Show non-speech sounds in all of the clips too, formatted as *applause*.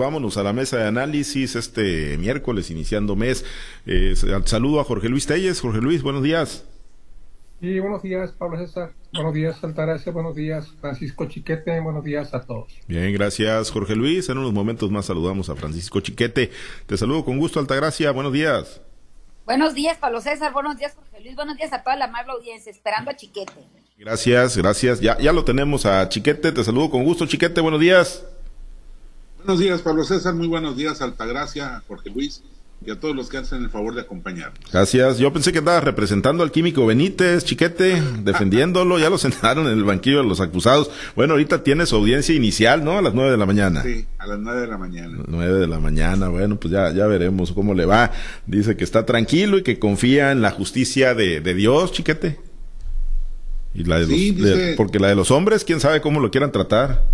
vámonos a la mesa de análisis este miércoles, iniciando mes. Eh, saludo a Jorge Luis Telles. Jorge Luis, buenos días. Sí, buenos días, Pablo César. Buenos días, Altagracia. Buenos días, Francisco Chiquete. Buenos días a todos. Bien, gracias, Jorge Luis. En unos momentos más saludamos a Francisco Chiquete. Te saludo con gusto, Altagracia. Buenos días. Buenos días, Pablo César. Buenos días, Jorge Luis. Buenos días a toda la amable audiencia. Esperando a Chiquete. Gracias, gracias. Ya, ya lo tenemos a Chiquete. Te saludo con gusto, Chiquete. Buenos días. Buenos días, Pablo César. Muy buenos días, Altagracia, Jorge Luis y a todos los que hacen el favor de acompañarnos. Gracias. Yo pensé que andaba representando al químico Benítez, Chiquete, *laughs* defendiéndolo. ya lo sentaron en el banquillo de los acusados. Bueno, ahorita tiene su audiencia inicial, ¿no? A las nueve de la mañana. Sí, a las nueve de la mañana. nueve de la mañana. Bueno, pues ya, ya veremos cómo le va. Dice que está tranquilo y que confía en la justicia de, de Dios, Chiquete. Y la de los, porque la de los hombres, quién sabe cómo lo quieran tratar.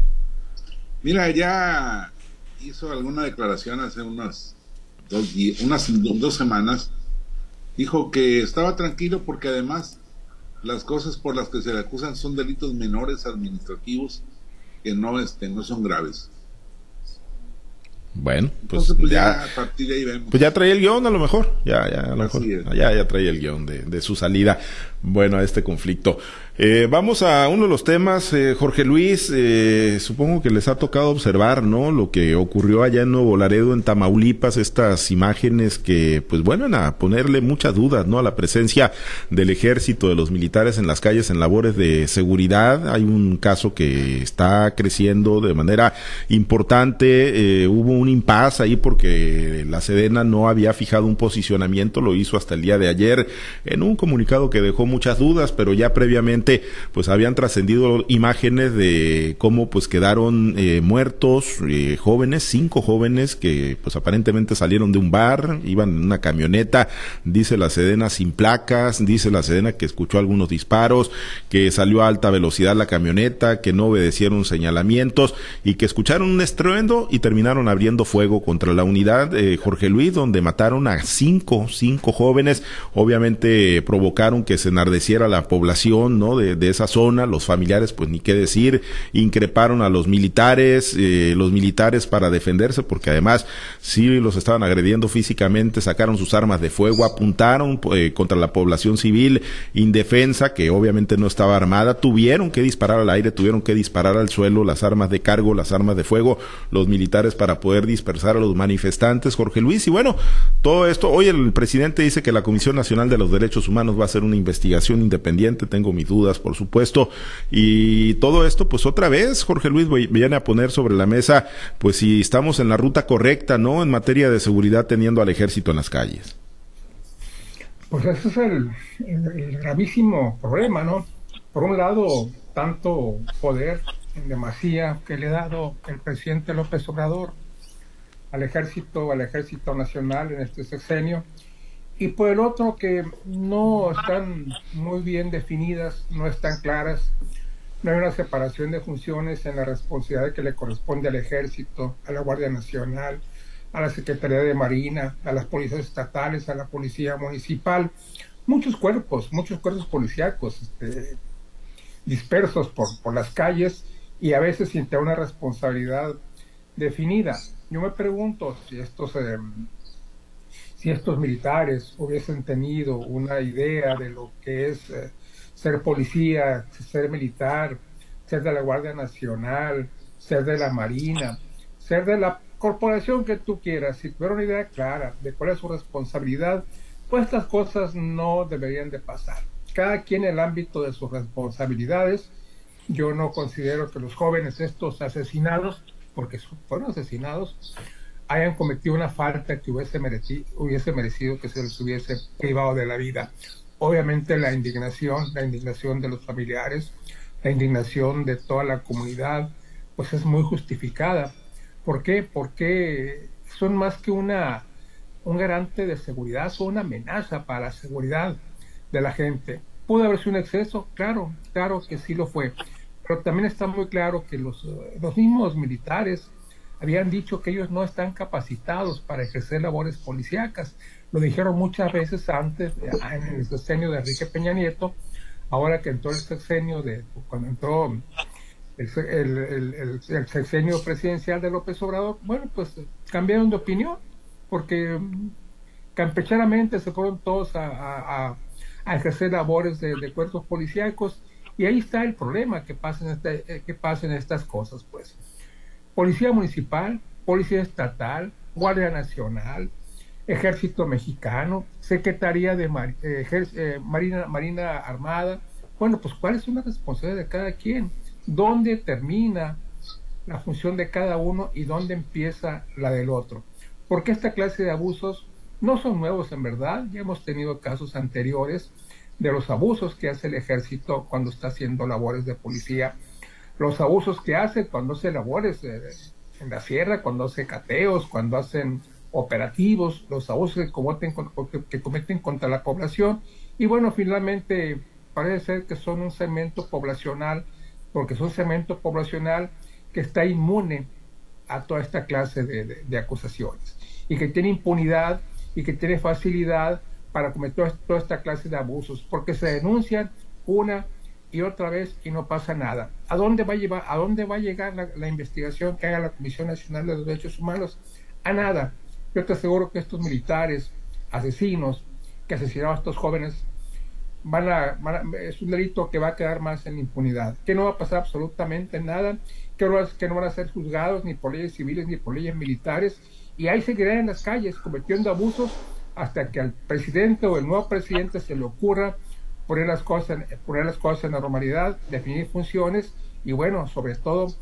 Mira, ya hizo alguna declaración hace unas dos, unas dos semanas, dijo que estaba tranquilo porque además las cosas por las que se le acusan son delitos menores administrativos que no, este, no son graves. Bueno, pues, pues ya, Pues ya trae el guion a lo mejor, ya, ya, a lo mejor, ya, ya trae el guion de, de su salida, bueno, a este conflicto. Eh, vamos a uno de los temas, eh, Jorge Luis, eh, supongo que les ha tocado observar, ¿no? Lo que ocurrió allá en Nuevo Laredo, en Tamaulipas, estas imágenes que, pues, vuelven a ponerle muchas dudas, ¿no? A la presencia del ejército, de los militares en las calles en labores de seguridad. Hay un caso que está creciendo de manera importante. hubo un impasse ahí porque la Sedena no había fijado un posicionamiento, lo hizo hasta el día de ayer en un comunicado que dejó muchas dudas, pero ya previamente pues habían trascendido imágenes de cómo pues quedaron eh, muertos eh, jóvenes, cinco jóvenes que pues aparentemente salieron de un bar, iban en una camioneta, dice la Sedena sin placas, dice la Sedena que escuchó algunos disparos, que salió a alta velocidad la camioneta, que no obedecieron señalamientos y que escucharon un estruendo y terminaron abriendo fuego contra la unidad eh, Jorge Luis, donde mataron a cinco, cinco jóvenes, obviamente provocaron que se enardeciera la población, ¿no? De, esa zona, los familiares, pues ni qué decir, increparon a los militares, eh, los militares para defenderse, porque además sí los estaban agrediendo físicamente, sacaron sus armas de fuego, apuntaron eh, contra la población civil indefensa, que obviamente no estaba armada, tuvieron que disparar al aire, tuvieron que disparar al suelo las armas de cargo, las armas de fuego, los militares para poder dispersar a los manifestantes, Jorge Luis, y bueno, todo esto, hoy el presidente dice que la Comisión Nacional de los Derechos Humanos va a hacer una investigación independiente, tengo mi por supuesto. Y todo esto, pues otra vez, Jorge Luis viene a poner sobre la mesa, pues si estamos en la ruta correcta, ¿no? En materia de seguridad teniendo al ejército en las calles. Pues ese es el, gravísimo problema, ¿no? Por un lado, tanto poder en demasía que le ha dado el presidente López Obrador al ejército, al ejército nacional en este sexenio, y por el otro que no están muy bien definidas, no están claras, no hay una separación de funciones en la responsabilidad que le corresponde al ejército, a la Guardia Nacional, a la Secretaría de Marina, a las policías estatales, a la policía municipal, muchos cuerpos, muchos cuerpos policíacos este, dispersos por, por las calles y a veces sin tener una responsabilidad definida. Yo me pregunto si esto se si estos militares hubiesen tenido una idea de lo que es eh, ser policía, ser militar, ser de la Guardia Nacional, ser de la Marina, ser de la corporación que tú quieras, si tuviera una idea clara de cuál es su responsabilidad, pues estas cosas no deberían de pasar. Cada quien en el ámbito de sus responsabilidades, yo no considero que los jóvenes estos asesinados, porque fueron asesinados, hayan cometido una falta que hubiese merecido, hubiese merecido que se les hubiese privado de la vida. Obviamente la indignación, la indignación de los familiares, la indignación de toda la comunidad, pues es muy justificada. ¿Por qué? Porque son más que una un garante de seguridad, son una amenaza para la seguridad de la gente. ¿Pudo haber sido un exceso? Claro, claro que sí lo fue. Pero también está muy claro que los, los mismos militares habían dicho que ellos no están capacitados para ejercer labores policíacas. Lo dijeron muchas veces antes, en el sexenio de Enrique Peña Nieto, ahora que entró el sexenio de, cuando entró el, sexenio presidencial de López Obrador, bueno, pues cambiaron de opinión, porque campechanamente se fueron todos a, ejercer labores de, cuerpos policíacos y ahí está el problema que pasen, este, que pasen estas cosas, pues. Policía municipal, policía estatal, Guardia Nacional, Ejército Mexicano, Secretaría de eh, eh, Marina, Marina Armada. Bueno, pues ¿cuál es una responsabilidad de cada quien? ¿Dónde termina la función de cada uno y dónde empieza la del otro? Porque esta clase de abusos no son nuevos en verdad, ya hemos tenido casos anteriores de los abusos que hace el ejército cuando está haciendo labores de policía, los abusos que hace cuando hace labores en la sierra, cuando hace cateos, cuando hacen operativos, los abusos que cometen, que cometen contra la población. Y bueno, finalmente parece ser que son un cemento poblacional, porque son cemento poblacional que está inmune a toda esta clase de, acusaciones y que tiene impunidad y que tiene facilidad para cometer toda esta clase de abusos, porque se denuncian una y otra vez y no pasa nada. ¿A dónde va a, llevar, a dónde va a llegar la, investigación que haga la Comisión Nacional de los Derechos Humanos? A nada yo te aseguro que estos militares, asesinos, que asesinaron a estos jóvenes, van a, es un delito que va a quedar más en impunidad, que no va a pasar absolutamente nada, que no, que no van a ser juzgados ni por leyes civiles ni por leyes militares, y ahí seguirán en las calles cometiendo abusos hasta que al presidente o el nuevo presidente se le ocurra poner las cosas, poner las cosas en la normalidad, definir funciones y bueno, sobre todo,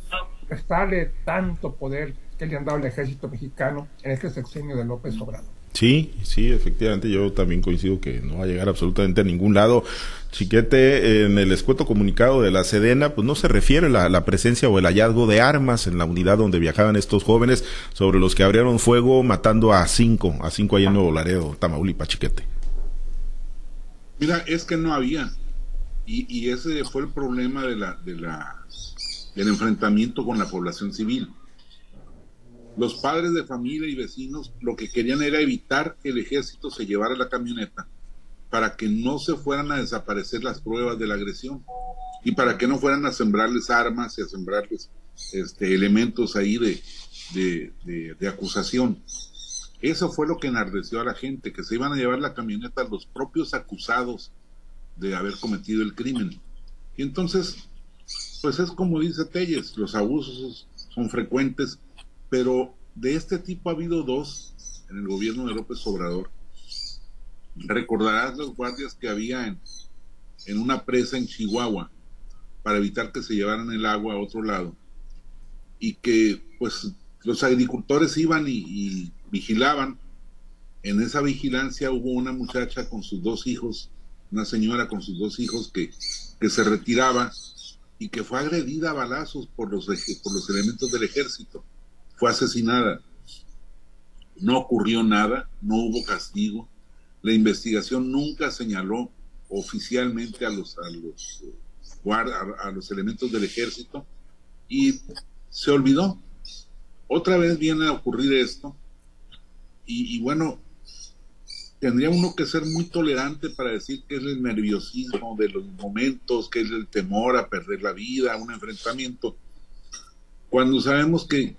prestarle tanto poder que le han dado el ejército mexicano en este sexenio de López Obrador. Sí, sí, efectivamente, yo también coincido que no va a llegar absolutamente a ningún lado. Chiquete, en el escueto comunicado de la Sedena, pues no se refiere la, la presencia o el hallazgo de armas en la unidad donde viajaban estos jóvenes, sobre los que abrieron fuego matando a cinco, a cinco ahí en Nuevo Laredo, Tamaulipas, Chiquete. Mira, es que no había, y, ese fue el problema de la, de la, del enfrentamiento con la población civil los padres de familia y vecinos lo que querían era evitar que el ejército se llevara la camioneta para que no se fueran a desaparecer las pruebas de la agresión y para que no fueran a sembrarles armas y a sembrarles este, elementos ahí de, acusación. Eso fue lo que enardeció a la gente, que se iban a llevar la camioneta a los propios acusados de haber cometido el crimen. Y entonces, pues es como dice Telles, los abusos son frecuentes pero de este tipo ha habido dos en el gobierno de López Obrador. Recordarás los guardias que había en, en una presa en Chihuahua para evitar que se llevaran el agua a otro lado y que pues los agricultores iban y, vigilaban. En esa vigilancia hubo una muchacha con sus dos hijos, una señora con sus dos hijos que, que se retiraba y que fue agredida a balazos por los, por los elementos del ejército fue asesinada. No ocurrió nada, no hubo castigo. La investigación nunca señaló oficialmente a los, a los, a, los elementos del ejército y se olvidó. Otra vez viene a ocurrir esto y, bueno, tendría uno que ser muy tolerante para decir que es el nerviosismo de los momentos, que es el temor a perder la vida, un enfrentamiento, cuando sabemos que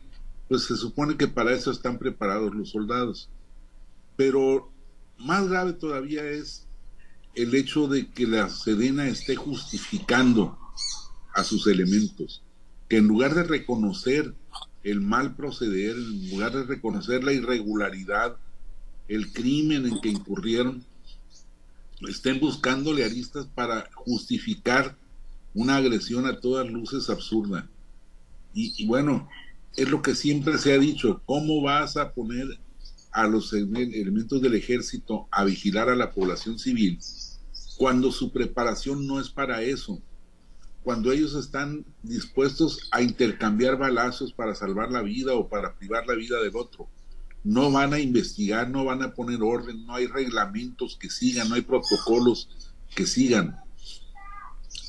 pues se supone que para eso están preparados los soldados. Pero más grave todavía es el hecho de que la Sedena esté justificando a sus elementos, que en lugar de reconocer el mal proceder, en lugar de reconocer la irregularidad, el crimen en que incurrieron, estén buscándole aristas para justificar una agresión a todas luces absurda. Y, y bueno, es lo que siempre se ha dicho, ¿cómo vas a poner a los elementos del ejército a vigilar a la población civil cuando su preparación no es para eso? Cuando ellos están dispuestos a intercambiar balazos para salvar la vida o para privar la vida del otro. No van a investigar, no van a poner orden, no hay reglamentos que sigan, no hay protocolos que sigan.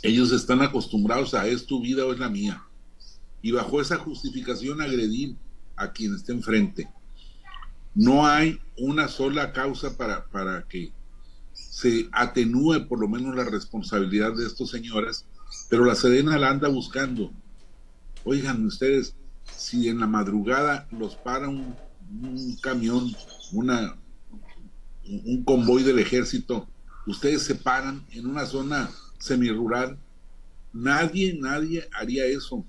Ellos están acostumbrados a es tu vida o es la mía y bajo esa justificación agredir a quien esté enfrente. No hay una sola causa para, para que se atenúe por lo menos la responsabilidad de estos señores, pero la Sedena la anda buscando. Oigan ustedes, si en la madrugada los para un, camión, una, un convoy del ejército, ustedes se paran en una zona semirural, nadie, nadie haría eso.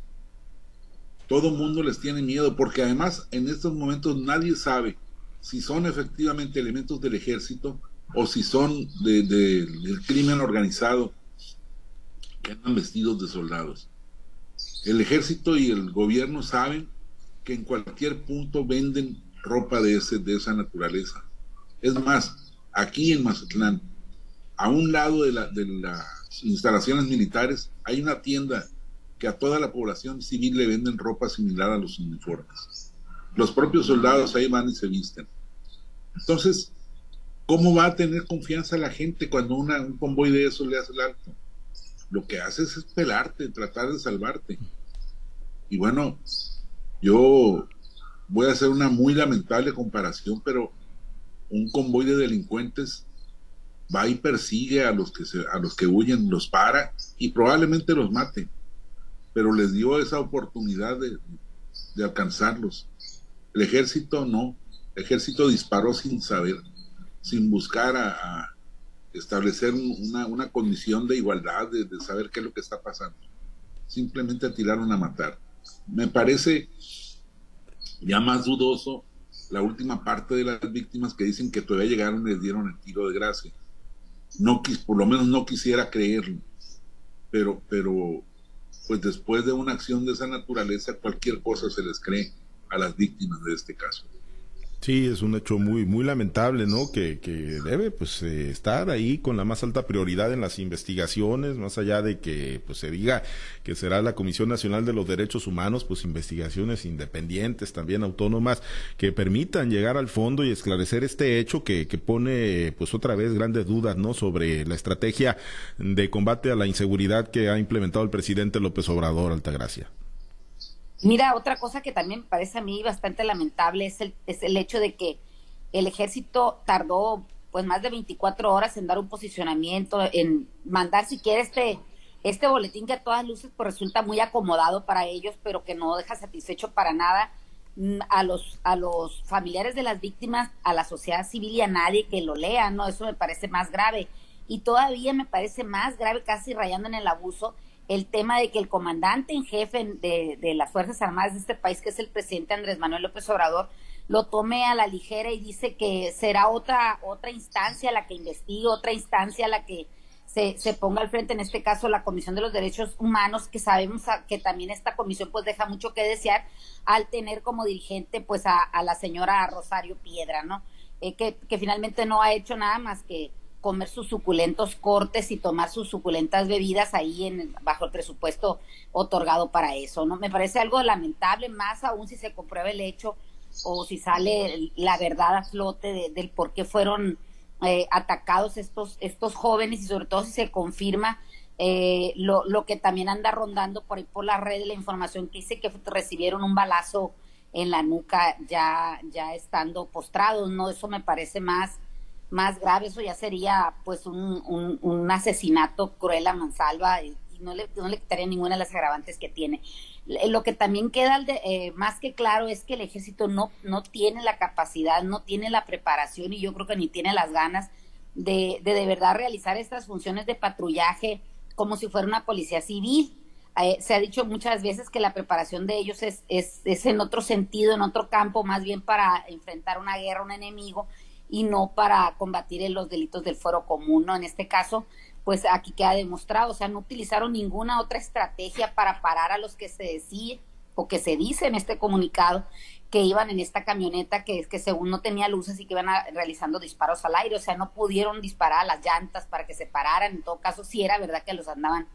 Todo mundo les tiene miedo, porque además en estos momentos nadie sabe si son efectivamente elementos del ejército o si son del crimen organizado que andan vestidos de soldados. El ejército y el gobierno saben que en cualquier punto venden ropa de, ese, de esa naturaleza. Es más, aquí en Mazatlán, a un lado de, la, de las instalaciones militares, hay una tienda que a toda la población civil le venden ropa similar a los uniformes. Los propios soldados ahí van y se visten. Entonces, ¿cómo va a tener confianza la gente cuando un convoy de eso le hace el alto? Lo que hace es pelarte, tratar de salvarte. Y bueno, yo voy a hacer una muy lamentable comparación, pero un convoy de delincuentes va y persigue a los que a los que huyen, los para y probablemente los mate, pero les dio esa oportunidad de, alcanzarlos. El ejército no, el ejército disparó sin saber, sin buscar a, establecer una, condición de igualdad, de, saber qué es lo que está pasando. Simplemente tiraron a matar. Me parece ya más dudoso la última parte de las víctimas que dicen que todavía llegaron y les dieron el tiro de gracia. No, por lo menos no quisiera creerlo, pero, pero pues después de una acción de esa naturaleza cualquier cosa se les cree a las víctimas de este caso. Sí, es un hecho muy muy lamentable, ¿no? Que, que debe pues eh, estar ahí con la más alta prioridad en las investigaciones, más allá de que pues se diga que será la Comisión Nacional de los Derechos Humanos, pues investigaciones independientes, también autónomas, que permitan llegar al fondo y esclarecer este hecho que, que pone pues otra vez grandes dudas, ¿no? Sobre la estrategia de combate a la inseguridad que ha implementado el presidente López Obrador, Altagracia. Mira, otra cosa que también me parece a mí bastante lamentable es el, es el hecho de que el ejército tardó pues más de 24 horas en dar un posicionamiento, en mandar siquiera este, este boletín que a todas luces pues resulta muy acomodado para ellos, pero que no deja satisfecho para nada mm, a los, a los familiares de las víctimas, a la sociedad civil y a nadie que lo lea, ¿no? Eso me parece más grave. Y todavía me parece más grave, casi rayando en el abuso, el tema de que el comandante en jefe de, de, las Fuerzas Armadas de este país, que es el presidente Andrés Manuel López Obrador, lo tome a la ligera y dice que será otra, otra instancia la que investigue, otra instancia la que se, se ponga al frente, en este caso la Comisión de los Derechos Humanos, que sabemos que también esta comisión pues deja mucho que desear al tener como dirigente pues a, a la señora Rosario Piedra, ¿no? Eh, que, que finalmente no ha hecho nada más que comer sus suculentos cortes y tomar sus suculentas bebidas ahí en bajo el presupuesto otorgado para eso, ¿no? Me parece algo lamentable, más aún si se comprueba el hecho o si sale la verdad a flote del por qué fueron eh, atacados estos, estos jóvenes y sobre todo si se confirma eh, lo, lo que también anda rondando por ahí por la red de la información que dice que recibieron un balazo en la nuca ya, ya estando postrados, ¿no? Eso me parece más más grave, eso ya sería pues un, un, asesinato cruel a mansalva y, no, le, no le quitaría ninguna de las agravantes que tiene. Lo que también queda eh, más que claro es que el ejército no, no tiene la capacidad, no tiene la preparación y yo creo que ni tiene las ganas de de, de verdad realizar estas funciones de patrullaje como si fuera una policía civil. Eh, se ha dicho muchas veces que la preparación de ellos es, es, es en otro sentido, en otro campo, más bien para enfrentar una guerra, un enemigo, y no para combatir los delitos del fuero común, ¿no? En este caso, pues aquí queda demostrado, o sea, no utilizaron ninguna otra estrategia para parar a los que se decía o que se dice en este comunicado que iban en esta camioneta que es que según no tenía luces y que iban realizando disparos al aire, o sea, no pudieron disparar a las llantas para que se pararan, en todo caso sí era verdad que los andaban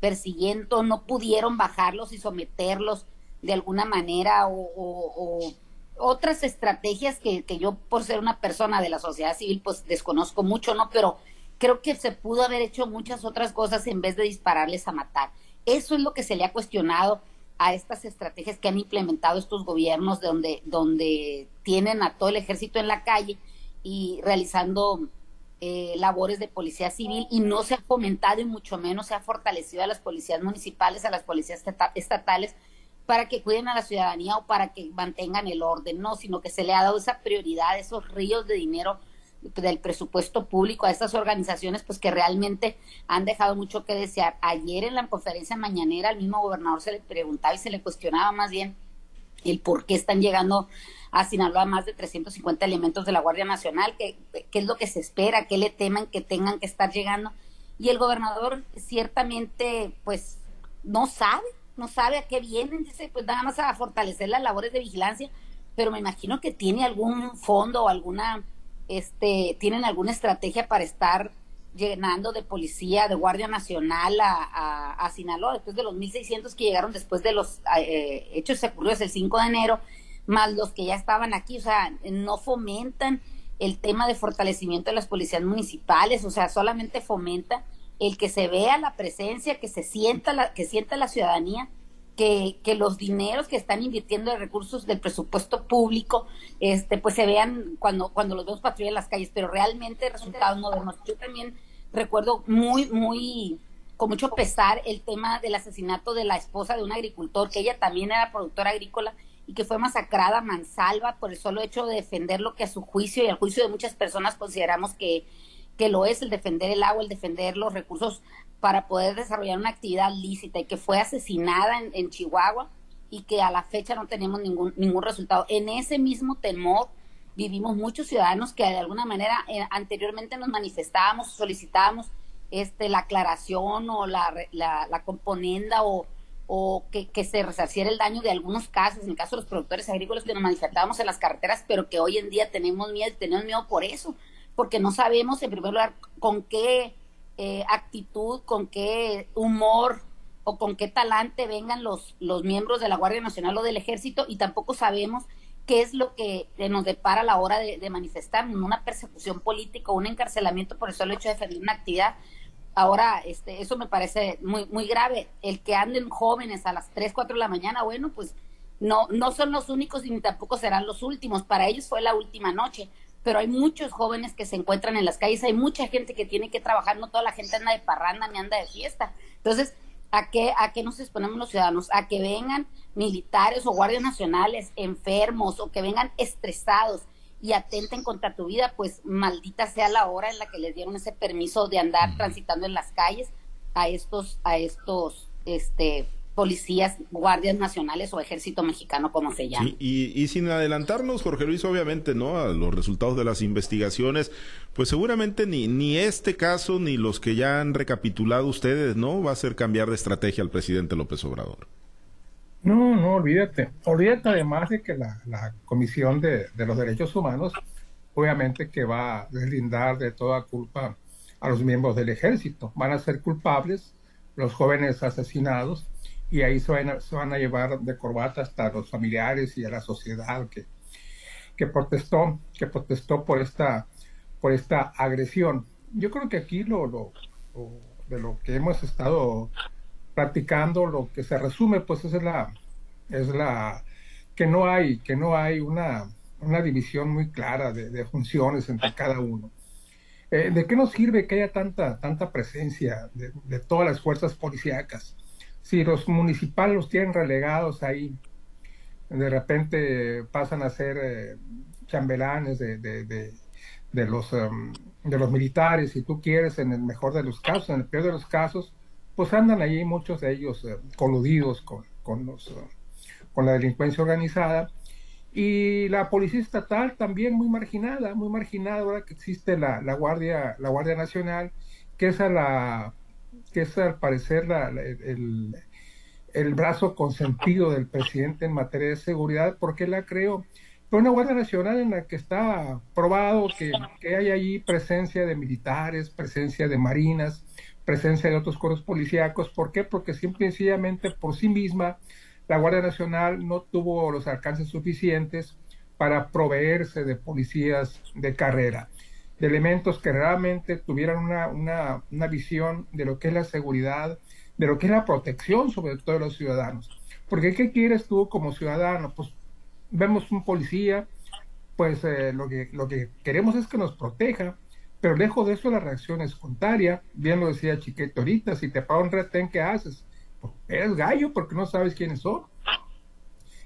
persiguiendo, no pudieron bajarlos y someterlos de alguna manera o otras estrategias que, que yo por ser una persona de la sociedad civil pues desconozco mucho, ¿no? Pero creo que se pudo haber hecho muchas otras cosas en vez de dispararles a matar. Eso es lo que se le ha cuestionado a estas estrategias que han implementado estos gobiernos donde, donde tienen a todo el ejército en la calle y realizando eh, labores de policía civil y no se ha fomentado y mucho menos se ha fortalecido a las policías municipales, a las policías estatales para que cuiden a la ciudadanía o para que mantengan el orden, no, sino que se le ha dado esa prioridad, esos ríos de dinero del presupuesto público a estas organizaciones, pues que realmente han dejado mucho que desear. Ayer en la conferencia mañanera al mismo gobernador se le preguntaba y se le cuestionaba más bien el por qué están llegando a Sinaloa más de 350 elementos de la Guardia Nacional, qué, qué es lo que se espera, qué le teman que tengan que estar llegando. Y el gobernador ciertamente, pues, no sabe, no sabe a qué vienen, dice, pues nada más a fortalecer las labores de vigilancia, pero me imagino que tiene algún fondo o alguna este, tienen alguna estrategia para estar llenando de policía, de Guardia Nacional a, a, Sinaloa, después de los 1.600 que llegaron después de los eh, hechos ocurridos el 5 de enero, más los que ya estaban aquí, o sea, no fomentan el tema de fortalecimiento de las policías municipales, o sea, solamente fomenta el que se vea la presencia, que se sienta la, que sienta la ciudadanía que, que, los dineros que están invirtiendo de recursos del presupuesto público, este, pues se vean cuando, cuando los vemos patrullar en las calles, pero realmente resultados no. Yo también recuerdo muy, muy, con mucho pesar el tema del asesinato de la esposa de un agricultor, que ella también era productora agrícola y que fue masacrada mansalva por el solo hecho de defender lo que a su juicio y al juicio de muchas personas consideramos que, que lo es el defender el agua, el defender los recursos para poder desarrollar una actividad lícita y que fue asesinada en, Chihuahua y que a la fecha no tenemos ningún, ningún resultado. En ese mismo temor vivimos muchos ciudadanos que de alguna manera eh, anteriormente nos manifestábamos, solicitábamos este, la aclaración o la, la, componenda o, o que, que, se resarciera el daño de algunos casos, en el caso de los productores agrícolas que nos manifestábamos en las carreteras, pero que hoy en día tenemos miedo, tenemos miedo por eso, porque no sabemos en primer lugar con qué eh, actitud, con qué humor o con qué talante vengan los, los miembros de la Guardia Nacional o del Ejército y tampoco sabemos qué es lo que nos depara a la hora de, de manifestar, una persecución política, un encarcelamiento por el solo hecho de defender una actividad. Ahora, este, eso me parece muy, muy grave. El que anden jóvenes a las 3, 4 de la mañana, bueno, pues no, no son los únicos y ni tampoco serán los últimos. Para ellos fue la última noche pero hay muchos jóvenes que se encuentran en las calles, hay mucha gente que tiene que trabajar, no toda la gente anda de parranda ni anda de fiesta. Entonces, ¿a qué, a qué nos exponemos los ciudadanos? A que vengan militares o guardias nacionales enfermos o que vengan estresados y atenten contra tu vida, pues maldita sea la hora en la que les dieron ese permiso de andar transitando en las calles a estos, a estos, este, policías, guardias nacionales o ejército mexicano, como se llama. y, sin adelantarnos, Jorge Luis, obviamente, ¿no? A los resultados de las investigaciones, pues seguramente ni, ni este caso ni los que ya han recapitulado ustedes, ¿no? Va a hacer cambiar de estrategia al presidente López Obrador. No, no, olvídate. Olvídate además de que la, la Comisión de, de los Derechos Humanos, obviamente que va a deslindar de toda culpa a los miembros del ejército. Van a ser culpables los jóvenes asesinados y ahí se van, a, llevar de corbata hasta los familiares y a la sociedad que, que protestó, que protestó por esta, por esta agresión. Yo creo que aquí lo, lo, de lo que hemos estado practicando, lo que se resume, pues es la, es la que no hay, que no hay una, una división muy clara de, funciones entre cada uno. Eh, ¿De qué nos sirve que haya tanta, tanta presencia de todas las fuerzas policíacas? Si los municipales los tienen relegados ahí, de repente pasan a ser eh, chambelanes de, de, de, los, em, de los militares, si tú quieres, en el mejor de los casos, en el peor de los casos, pues andan allí muchos de ellos eh, coludidos con, con, los, eh, con la delincuencia organizada. Y la policía estatal también muy marginada, muy marginada ahora que existe la, la Guardia, la Guardia Nacional, que es a la que es al parecer la, el, el, brazo consentido del presidente en materia de seguridad, porque la creó. Pero una Guardia Nacional en la que está probado que, que hay allí presencia de militares, presencia de marinas, presencia de otros coros policíacos. ¿Por qué? Porque simple y sencillamente por sí misma la Guardia Nacional no tuvo los alcances suficientes para proveerse de policías de carrera de elementos que realmente tuvieran una, una, una, visión de lo que es la seguridad, de lo que es la protección sobre todo de los ciudadanos. Porque ¿qué quieres tú como ciudadano? Pues vemos un policía, pues eh, lo, que, lo que queremos es que nos proteja, pero lejos de eso la reacción es contraria. Bien lo decía Chiquete ahorita, si te paga un retén, ¿qué haces? Pues eres gallo porque no sabes quiénes son.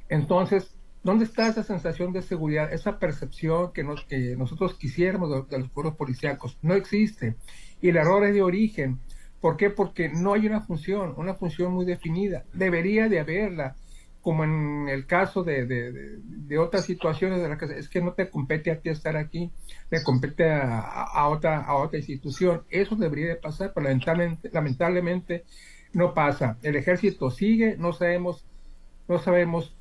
Entonces, ¿dónde está esa sensación de seguridad, esa percepción que, nos, que nosotros quisiéramos de, los pueblos policíacos? No existe. Y el error es de origen. ¿Por qué? Porque no hay una función, una función muy definida. Debería de haberla como en el caso de, de, otras situaciones de las que es que no te compete a ti estar aquí, le compete a, otra, a otra institución. Eso debería de pasar, pero lamentablemente, lamentablemente no pasa. El ejército sigue, no sabemos, no sabemos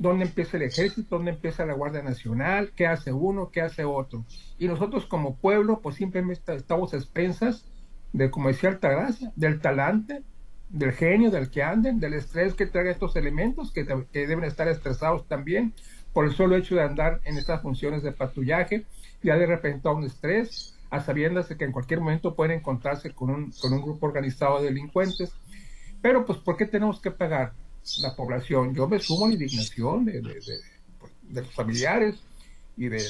dónde empieza el ejército, dónde empieza la Guardia Nacional, qué hace uno, qué hace otro. Y nosotros como pueblo, pues simplemente estamos expensas de, como decía Altagracia, del talante, del genio, del que anden, del estrés que traen estos elementos, que, deben estar estresados también por el solo hecho de andar en estas funciones de patrullaje, ya de repente a un estrés, a sabiendas de que en cualquier momento pueden encontrarse con un, con un grupo organizado de delincuentes. Pero pues, ¿por qué tenemos que pagar la población? Yo me sumo a la indignación de, de, de, los familiares y de,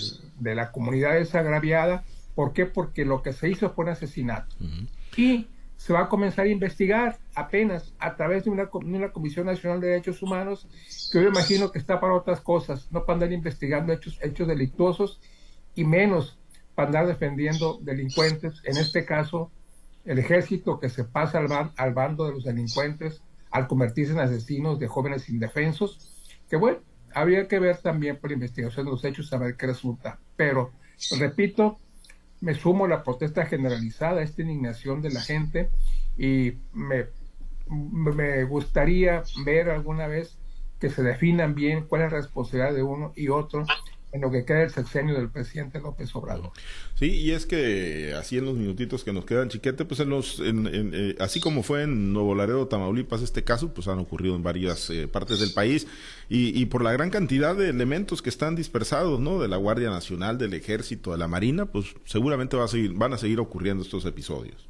la comunidad desagraviada. ¿Por qué? Porque lo que se hizo fue un asesinato. Y se va a comenzar a investigar apenas a través de una, una, Comisión Nacional de Derechos Humanos, que yo imagino que está para otras cosas, no para andar investigando hechos, hechos delictuosos y menos para andar defendiendo delincuentes, en este caso el ejército que se pasa al, al bando de los delincuentes al convertirse en asesinos de jóvenes indefensos, que bueno, habría que ver también por la investigación de los hechos a ver qué resulta. Pero, repito, me sumo a la protesta generalizada, a esta indignación de la gente y me, me gustaría ver alguna vez que se definan bien cuál es la responsabilidad de uno y otro en lo que queda el sexenio del presidente López Obrador. Sí, y es que así en los minutitos que nos quedan, chiquete, pues en los, en, eh, así como fue en Nuevo Laredo, Tamaulipas, este caso, pues han ocurrido en varias eh, partes del país y, y por la gran cantidad de elementos que están dispersados, ¿no? De la Guardia Nacional, del Ejército, de la Marina, pues seguramente va a seguir, van a seguir ocurriendo estos episodios.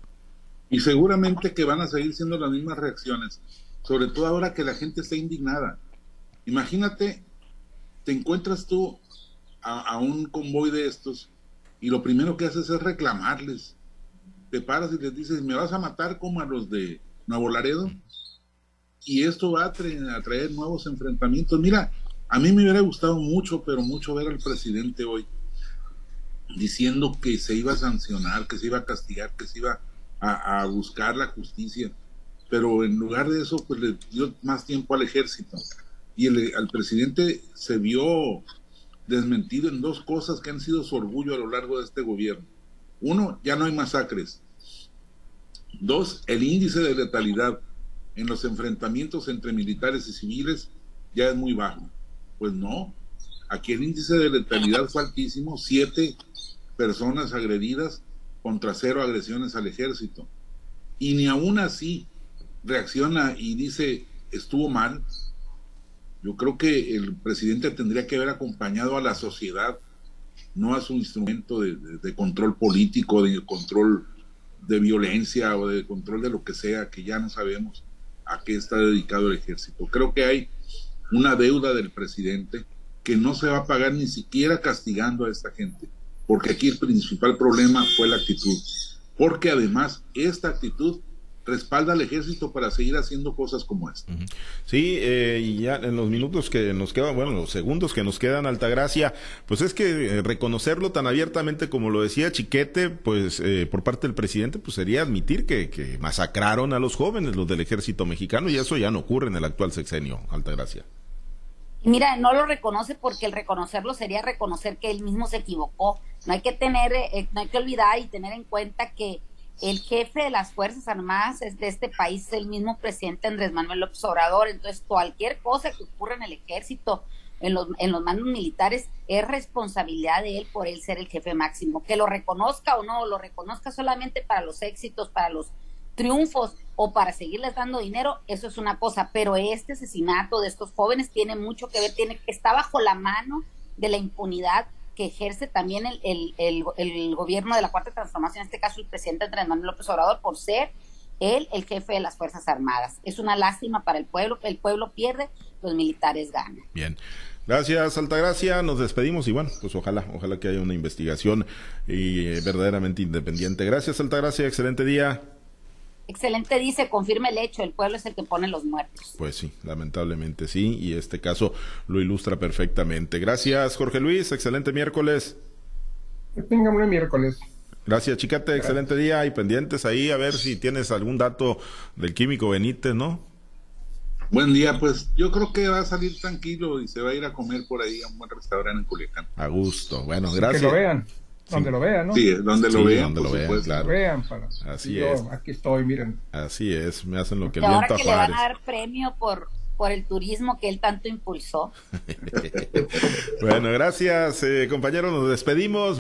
Y seguramente que van a seguir siendo las mismas reacciones, sobre todo ahora que la gente está indignada. Imagínate, te encuentras tú a, un convoy de estos y lo primero que haces es reclamarles. Te paras y les dices, me vas a matar como a los de Nuevo Laredo. Y esto va a traer, nuevos enfrentamientos. Mira, a mí me hubiera gustado mucho, pero mucho ver al presidente hoy diciendo que se iba a sancionar, que se iba a castigar, que se iba a, buscar la justicia. Pero en lugar de eso, pues le dio más tiempo al ejército. Y el, al presidente se vio desmentido en dos cosas que han sido su orgullo a lo largo de este gobierno. Uno, ya no hay masacres. Dos, el índice de letalidad en los enfrentamientos entre militares y civiles ya es muy bajo. Pues no, aquí el índice de letalidad fue altísimo, siete personas agredidas contra cero agresiones al ejército. Y ni aún así reacciona y dice, estuvo mal, yo creo que el presidente tendría que haber acompañado a la sociedad, no a su instrumento de, control político, de control de violencia o de control de lo que sea, que ya no sabemos a qué está dedicado el ejército. Creo que hay una deuda del presidente que no se va a pagar ni siquiera castigando a esta gente, porque aquí el principal problema fue la actitud, porque además esta actitud respalda al ejército para seguir haciendo cosas como esta. Sí, eh, y ya en los minutos que nos quedan, bueno, los segundos que nos quedan, Altagracia, pues es que eh, reconocerlo tan abiertamente como lo decía Chiquete, pues eh, por parte del presidente, pues sería admitir que, que masacraron a los jóvenes, los del ejército mexicano, y eso ya no ocurre en el actual sexenio, Altagracia. Mira, no lo reconoce porque el reconocerlo sería reconocer que él mismo se equivocó. No hay que tener, no hay que olvidar y tener en cuenta que el jefe de las Fuerzas Armadas es de este país el mismo presidente Andrés Manuel López Obrador, entonces cualquier cosa que ocurra en el ejército, en los, en los mandos militares, es responsabilidad de él por él ser el jefe máximo. Que lo reconozca o no, lo reconozca solamente para los éxitos, para los triunfos o para seguirles dando dinero, eso es una cosa, pero este asesinato de estos jóvenes tiene mucho que ver, tiene está bajo la mano de la impunidad que ejerce también el, el, el, gobierno de la Cuarta Transformación, en este caso el presidente Andrés Manuel López Obrador, por ser él el jefe de las Fuerzas Armadas. Es una lástima para el pueblo, el pueblo pierde, los militares ganan. Bien. Gracias, Altagracia. Nos despedimos y bueno, pues ojalá, ojalá que haya una investigación y, eh, verdaderamente independiente. Gracias, Altagracia. Excelente día. Excelente dice, confirma el hecho, el pueblo es el que pone los muertos. Pues sí, lamentablemente sí, y este caso lo ilustra perfectamente. Gracias, Jorge Luis, excelente miércoles. Que tengan un miércoles. Gracias, Chicate, excelente día y pendientes ahí a ver si tienes algún dato del químico Benítez, ¿no? Buen día, pues yo creo que va a salir tranquilo y se va a ir a comer por ahí a un buen restaurante en Culiacán. A gusto, bueno, gracias. Que lo vean. Donde lo vean, ¿no? Sí, donde lo vean. Donde lo vean, claro. vean para... Así yo, es. Aquí estoy, miren. Así es, me hacen lo que y el ahora viento que a le van Juárez. a dar premio por, por el turismo que él tanto impulsó. *laughs* bueno, gracias, eh, compañeros, nos despedimos.